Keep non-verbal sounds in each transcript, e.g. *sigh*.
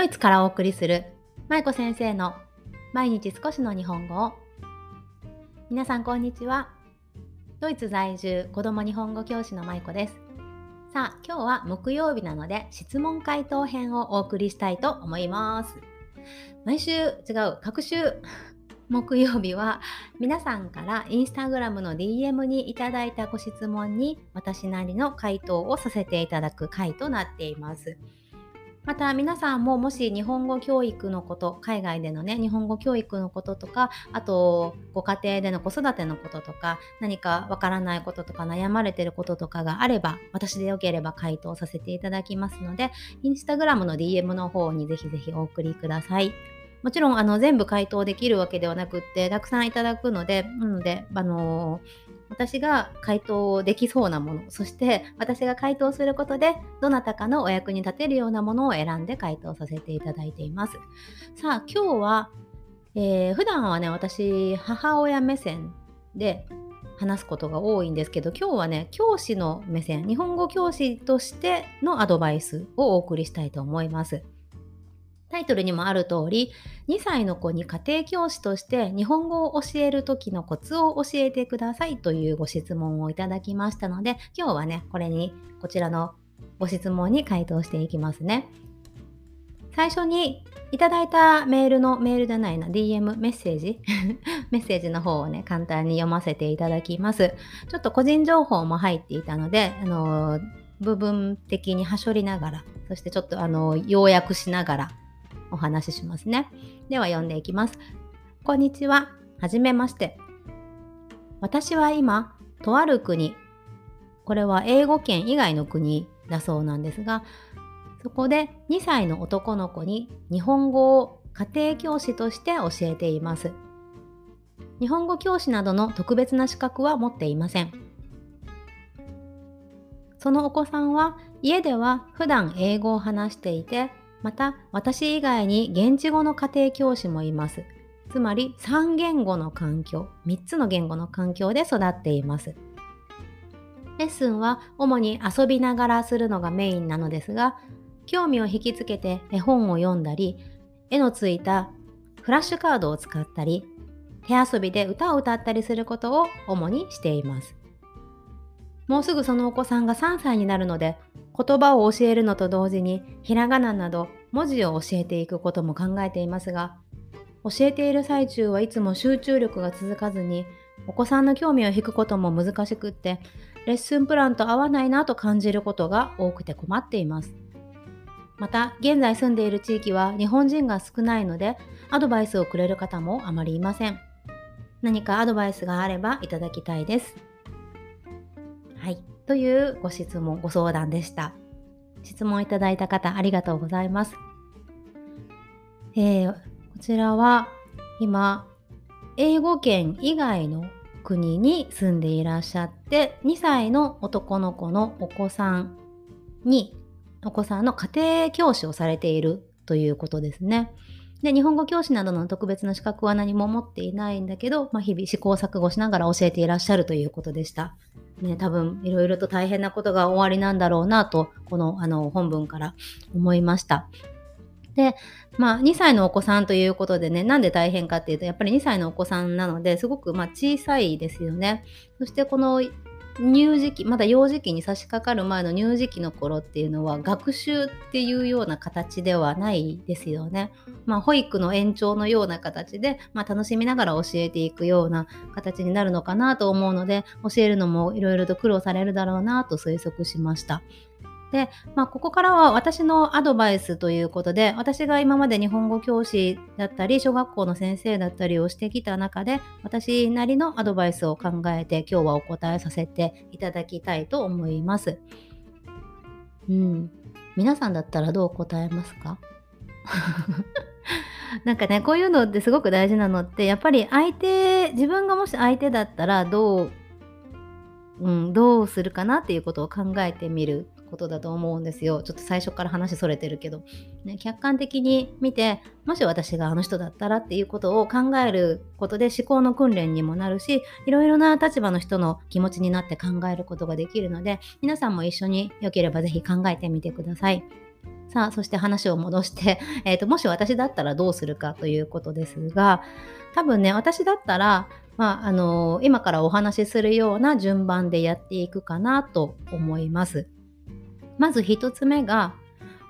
ドイツからお送りする舞子先生の毎日少しの日本語を。皆さんこんにちは。ドイツ在住子供日本語教師の舞子です。さあ今日は木曜日なので質問回答編をお送りしたいと思います。毎週違う各週木曜日は皆さんからインスタグラムの DM にいただいたご質問に私なりの回答をさせていただく回となっています。また皆さんももし日本語教育のこと海外でのね日本語教育のこととかあとご家庭での子育てのこととか何かわからないこととか悩まれてることとかがあれば私でよければ回答させていただきますのでインスタグラムの DM の方にぜひぜひお送りください。もちろんあの全部回答できるわけではなくってたくさんいただくのでなのであのー私が回答できそうなものそして私が回答することでどなたかのお役に立てるようなものを選んで回答させていただいています。さあ今日は、えー、普段はね私母親目線で話すことが多いんですけど今日はね教師の目線日本語教師としてのアドバイスをお送りしたいと思います。タイトルにもある通り2歳の子に家庭教師として日本語を教える時のコツを教えてくださいというご質問をいただきましたので今日はねこれにこちらのご質問に回答していきますね。最初にいただいたメールのメールじゃないな DM メッセージ？*laughs* メッセージの方をね簡単に読ませていただきます。ちょっと個人情報も入っていたのであの部分的にはしょりながらそしてちょっとあの要約しながらお話ししますね。では読んでいきます。こんにちは。はじめまして。私は今、とある国、これは英語圏以外の国だそうなんですが、そこで2歳の男の子に日本語を家庭教師として教えています。日本語教師などの特別な資格は持っていません。そのお子さんは家では普段英語を話していてまた私以外に現地語の家庭教師もいます。つまり3言語の環境、3つの言語の環境で育っています。レッスンは主に遊びながらするのがメインなのですが、興味を引きつけて絵本を読んだり、絵のついたフラッシュカードを使ったり、手遊びで歌を歌ったりすることを主にしています。もうすぐそのお子さんが3歳になるので、言葉を教えるのと同時にひらがななど文字を教えていくことも考えていますが教えている最中はいつも集中力が続かずにお子さんの興味を引くことも難しくってレッスンプランと合わないなと感じることが多くて困っています。また現在住んでいる地域は日本人が少ないのでアドバイスをくれる方もあまりいません。何かアドバイスがあればいただきたいです。はいというご質問、ご相談でした。質問いただいた方、ありがとうございます。えー、こちらは今、英語圏以外の国に住んでいらっしゃって、2歳の男の子のお子さんに、お子さんの家庭教師をされているということですね。で、日本語教師などの特別な資格は何も持っていないんだけど、まあ、日々試行錯誤しながら教えていらっしゃるということでした。ね、多分いろいろと大変なことが終わりなんだろうなと、このあの本文から思いました。で、まあ、2歳のお子さんということでね、なんで大変かっていうと、やっぱり2歳のお子さんなので、すごくま小さいですよね。そしてこの乳児期まだ幼児期に差し掛かる前の乳児期の頃っていうのは学習っていうような形ではないですよね。まあ、保育の延長のような形で、まあ、楽しみながら教えていくような形になるのかなと思うので教えるのもいろいろと苦労されるだろうなと推測しました。で、まあ、ここからは私のアドバイスということで、私が今まで日本語教師だったり、小学校の先生だったりをしてきた中で、私なりのアドバイスを考えて、今日はお答えさせていただきたいと思います。うん。皆さんだったらどう答えますか？*laughs* なんかね、こういうのってすごく大事なのって、やっぱり相手、自分がもし相手だったらどう、うん、どうするかなっていうことを考えてみることだと思うんですよ。ちょっと最初から話それてるけど、ね、客観的に見てもし私があの人だったらっていうことを考えることで思考の訓練にもなるしいろいろな立場の人の気持ちになって考えることができるので皆さんも一緒によければ是非考えてみてください。さあそして話を戻して、*laughs* えーと、もし私だったらどうするかということですが多分ね私だったら、まあ、あのー、今からお話しするような順番でやっていくかなと思います。まず1つ目が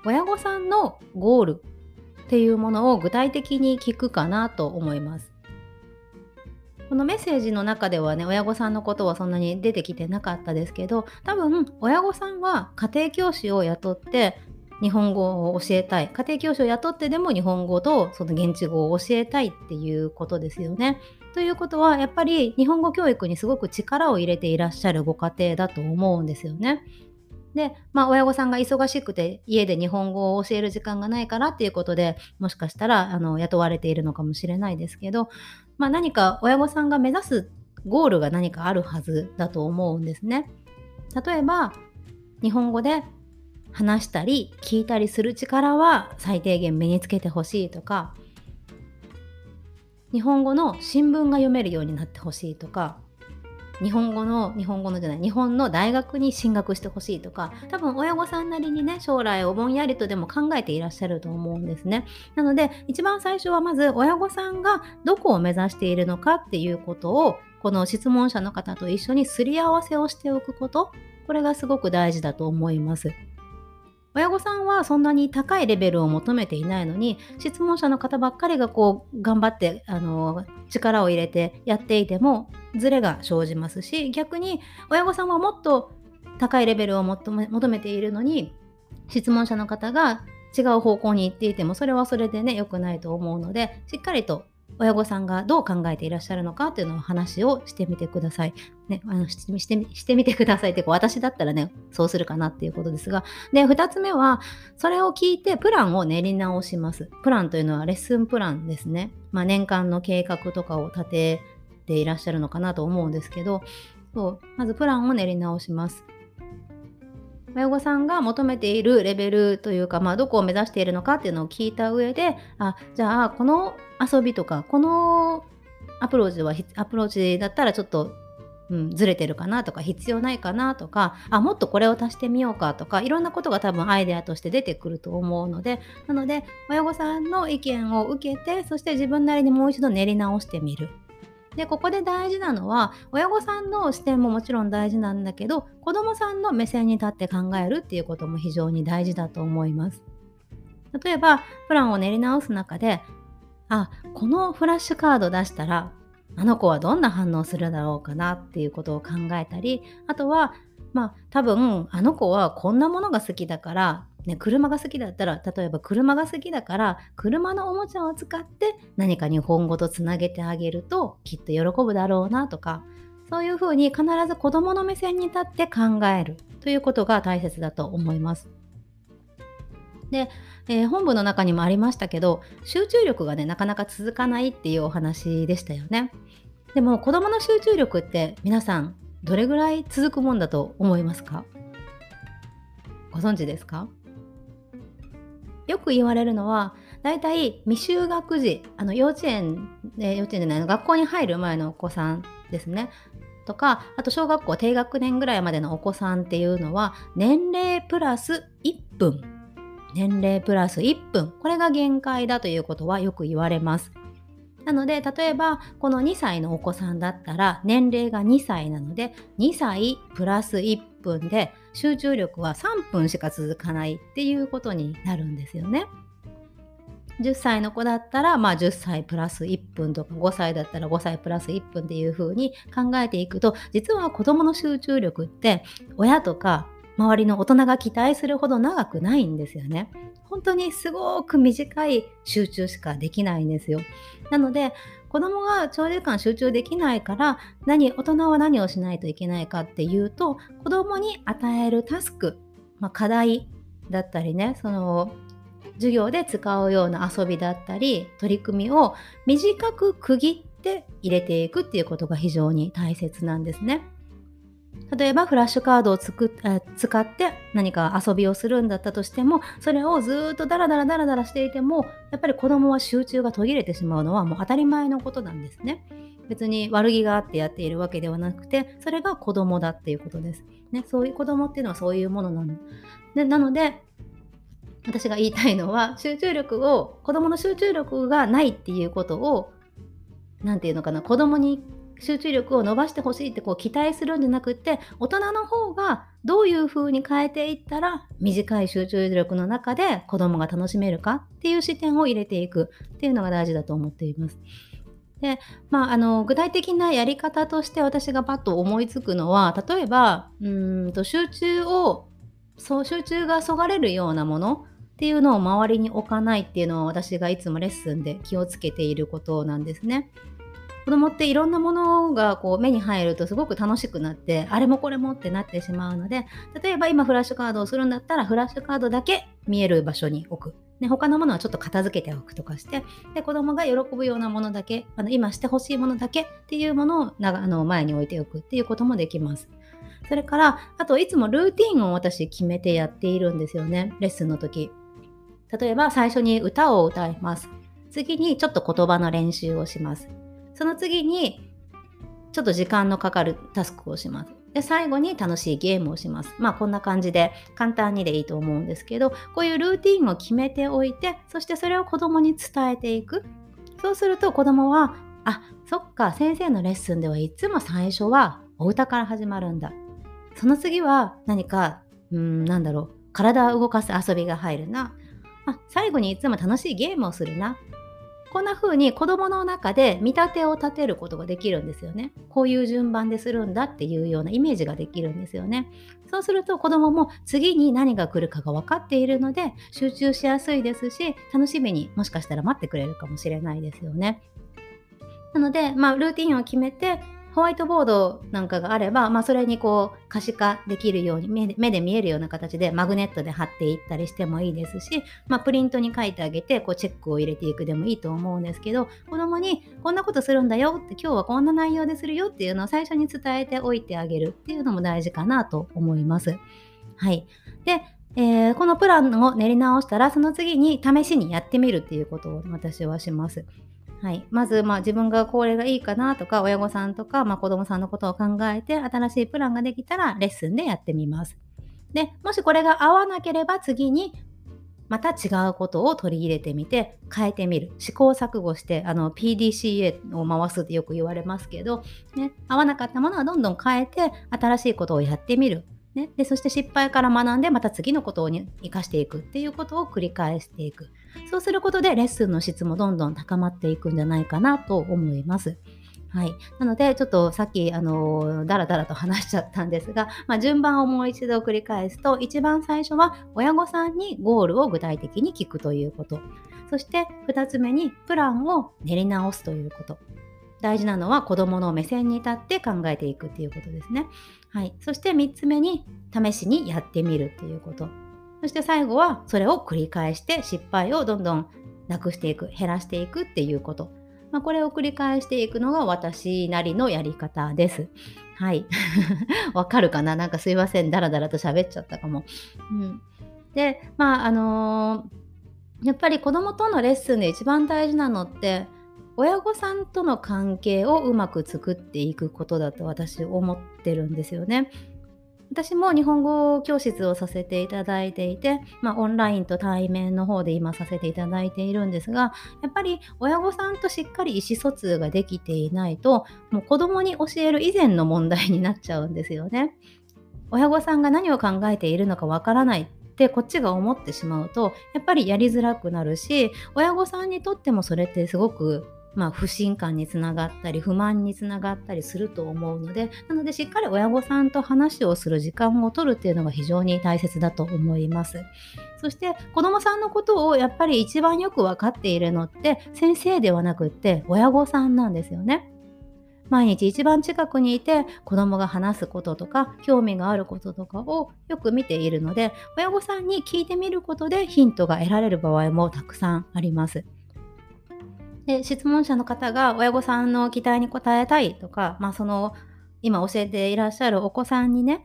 親御さんのゴールっていうものを具体的に聞くかなと思います。このメッセージの中ではね親御さんのことはそんなに出てきてなかったですけど多分親御さんは家庭教師を雇って日本語を教えたい家庭教師を雇ってでも日本語とその現地語を教えたいっていうことですよね。ということはやっぱり日本語教育にすごく力を入れていらっしゃるご家庭だと思うんですよね。で、まあ、親御さんが忙しくて家で日本語を教える時間がないからっていうことでもしかしたらあの雇われているのかもしれないですけど、まあ、何か親御さんが目指すゴールが何かあるはずだと思うんですね。例えば日本語で話したり聞いたりする力は最低限身につけてほしいとか日本語の新聞が読めるようになってほしいとか日本語の日本語のじゃない日本の大学に進学してほしいとか多分親御さんなりにね将来をぼんやりとでも考えていらっしゃると思うんですね。なので一番最初はまず親御さんがどこを目指しているのかっていうことをこの質問者の方と一緒にすり合わせをしておくことこれがすごく大事だと思います。親御さんはそんなに高いレベルを求めていないのに質問者の方ばっかりがこう頑張ってあの力を入れてやっていてもズレが生じますし逆に親御さんはもっと高いレベルを求め求めているのに質問者の方が違う方向に行っていてもそれはそれでね良くないと思うのでしっかりと親御さんがどう考えていらっしゃるのかっていうのを話をしてみてください。ね、あのしてしてしてみてくださいってこう私だったらねそうするかなっていうことですがで2つ目はそれを聞いてプランを練り直します。プランというのはレッスンプランですね。まあ、年間の計画とかを立てていらっしゃるのかなと思うんですけどそうまずプランを練り直します。親御さんが求めているレベルというか、まあ、どこを目指しているのかっていうのを聞いた上であじゃあこの遊びとかこのアプローチはアプローチだったらちょっと、うん、ずれてるかなとか必要ないかなとかあもっとこれを足してみようかとかいろんなことが多分アイデアとして出てくると思うのでなので親御さんの意見を受けてそして自分なりにもう一度練り直してみる。でここで大事なのは親御さんの視点ももちろん大事なんだけど子どもさんの目線に立って考えるっていうことも非常に大事だと思います。例えばプランを練り直す中であこのフラッシュカード出したらあの子はどんな反応するだろうかなっていうことを考えたりあとはまあ多分あの子はこんなものが好きだからね、車が好きだったら例えば車が好きだから車のおもちゃを使って何か日本語とつなげてあげるときっと喜ぶだろうなとかそういうふうに必ず子どもの目線に立って考えるということが大切だと思います。で、えー、本部の中にもありましたけど集中力がねなかなか続かないっていうお話でしたよね。でも子どもの集中力って皆さんどれぐらい続くもんだと思いますか？ご存知ですか？よく言われるのはだいたい未就学児あの幼稚園、で幼稚園じゃないの学校に入る前のお子さんですね。とかあと小学校低学年ぐらいまでのお子さんっていうのは年齢プラス1分。年齢プラス1分。これが限界だということはよく言われます。なので例えばこの2歳のお子さんだったら年齢が2歳なので2歳プラス1分で集中力は3分しか続かないっていうことになるんですよね。10歳の子だったら、まあ、10歳プラス1分とか5歳だったら5歳プラス1分っていう風に考えていくと実は子どもの集中力って親とか周りの大人が期待するほど長くないんですよね。本当にすごく短い集中しかできないんですよ。なので子供が長時間集中できないから何大人は何をしないといけないかっていうと子供に与えるタスク、まあ、課題だったりねその授業で使うような遊びだったり取り組みを短く区切って入れていくっていうことが非常に大切なんですね。例えばフラッシュカードをつく使って何か遊びをするんだったとしてもそれをずっとダラダラダラダラしていてもやっぱり子供は集中が途切れてしまうのはもう当たり前のことなんですね。別に悪気があってやっているわけではなくてそれが子供だっていうことです。ね、そういう子供っていうのはそういうものなの。でなので私が言いたいのは集中力を子供の集中力がないっていうことを何て言うのかな子供に集中力を伸ばしてほしいってこう期待するんじゃなくって大人の方がどういう風に変えていったら短い集中力の中で子供が楽しめるかっていう視点を入れていくっていうのが大事だと思っています。でまあ、あの具体的なやり方として私がパッと思いつくのは例えばうんと集中をそう集中がそがれるようなものっていうのを周りに置かないっていうのは私がいつもレッスンで気をつけていることなんですね。子供っていろんなものがこう目に入るとすごく楽しくなってあれもこれもってなってしまうので例えば今フラッシュカードをするんだったらフラッシュカードだけ見える場所に置く。ね、他のものはちょっと片付けておくとかしてで子供が喜ぶようなものだけあの今してほしいものだけっていうものをあの前に置いておくっていうこともできます。それからあといつもルーティンを私決めてやっているんですよねレッスンの時。例えば最初に歌を歌います。次にちょっと言葉の練習をします。その次にちょっと時間のかかるタスクをします。で最後に楽しいゲームをします。まあこんな感じで簡単にでいいと思うんですけどこういうルーティンを決めておいてそしてそれを子供に伝えていく。そうすると子供はあそっか先生のレッスンではいつも最初はお歌から始まるんだ。その次は何かうんなんだろう体を動かす遊びが入るな。あ最後にいつも楽しいゲームをするな。こんな風に子供の中で見立てを立てることができるんですよね。こういう順番でするんだっていうようなイメージができるんですよね。そうすると子供も次に何が来るかが分かっているので集中しやすいですし楽しみにもしかしたら待ってくれるかもしれないですよね。なので、まあ、ルーティンを決めてホワイトボードなんかがあれば、まあ、それにこう可視化できるように目で見えるような形でマグネットで貼っていったりしてもいいですし、まあ、プリントに書いてあげてこうチェックを入れていくでもいいと思うんですけど子供にこんなことするんだよって今日はこんな内容でするよっていうのを最初に伝えておいてあげるっていうのも大事かなと思います。はい、でえー、このプランを練り直したらその次に試しにやってみるっていうことを私はします。はい、まず、まあ、自分がこれがいいかなとか親御さんとか、まあ、子供さんのことを考えて新しいプランができたらレッスンでやってみます。でもしこれが合わなければ次にまた違うことを取り入れてみて変えてみる。試行錯誤してあの PDCA を回すってよく言われますけど、ね、合わなかったものはどんどん変えて新しいことをやってみる。ね、でそして失敗から学んでまた次のことを生かしていくっていうことを繰り返していく。そうすることでレッスンの質もどんどん高まっていくんじゃないかなと思います。はい、なのでちょっとさっきあのだらだらと話しちゃったんですが、まあ、順番をもう一度繰り返すと一番最初は親御さんにゴールを具体的に聞くということ。そして2つ目にプランを練り直すということ。大事なのは子どもの目線に立って考えていくっていうことですね。はい、そして3つ目に試しにやってみるっていうこと。そして最後はそれを繰り返して失敗をどんどんなくしていく減らしていくっていうこと。まあ、これを繰り返していくのが私なりのやり方です。はい。*laughs* わかるかな？なんかすいません。だらだらと喋っちゃったかも。うん、で、まあ、あのー、やっぱり子供とのレッスンで一番大事なのって親御さんとの関係をうまく作っていくことだと私思ってるんですよね。私も日本語教室をさせていただいていて、まあ、オンラインと対面の方で今させていただいているんですがやっぱり親御さんとしっかり意思疎通ができていないともう子供に教える以前の問題になっちゃうんですよね。親御さんが何を考えているのかわからないってこっちが思ってしまうとやっぱりやりづらくなるし親御さんにとってもそれってすごくまあ、不信感につながったり不満につながったりすると思うのでなのでしっかり親御さんと話をする時間を取るっていうのが非常に大切だと思いますそして子どもさんのことをやっぱり一番よく分かっているのって先生ではなくって親御さんなんですよね毎日一番近くにいて子供が話すこととか興味があることとかをよく見ているので親御さんに聞いてみることでヒントが得られる場合もたくさんあります。で質問者の方が親御さんの期待に応えたいとか、まあ、その今教えていらっしゃるお子さんにね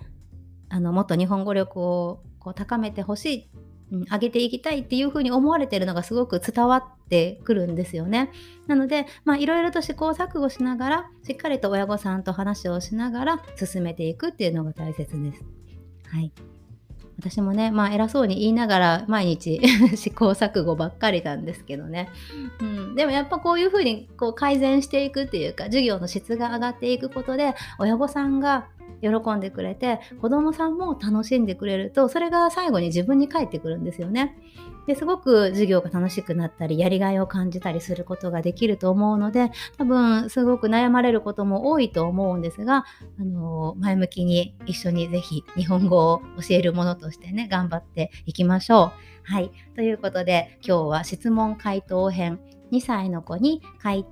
あのもっと日本語力をこう高めてほしい、うん、上げていきたいっていうふうに思われてるのがすごく伝わってくるんですよね。なのでいろいろと試行錯誤しながらしっかりと親御さんと話をしながら進めていくっていうのが大切です。はい私もね、まあ偉そうに言いながら毎日 *laughs* 試行錯誤ばっかりなんですけどね。うん、でもやっぱこういうふうにこう改善していくっていうか、授業の質が上がっていくことで、親御さんが喜んでくれて子供さんも楽しんでくれるとそれが最後に自分に返ってくるんですよね。ですごく授業が楽しくなったりやりがいを感じたりすることができると思うので多分すごく悩まれることも多いと思うんですが、あの前向きに一緒にぜひ日本語を教えるものとしてね頑張っていきましょう。はい。ということで今日は質問回答編2歳の子に、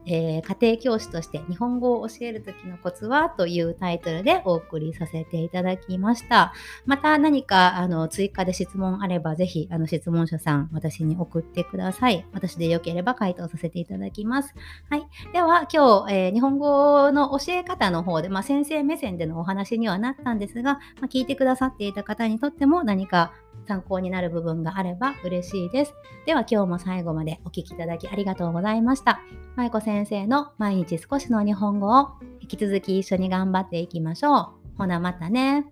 えー、家庭教師として日本語を教える時のコツはというタイトルでお送りさせていただきました。また何かあの追加で質問あればぜひあの質問者さん私に送ってください。私でよければ回答させていただきます。はい。では今日、えー、日本語の教え方の方で、まあ、先生目線でのお話にはなったんですが、まあ、聞いてくださっていた方にとっても何か参考になる部分があれば嬉しいです。では今日も最後までお聴きいただきありがとうございました。舞子先生の毎日少しの日本語を引き続き一緒に頑張っていきましょう。ほなまたね。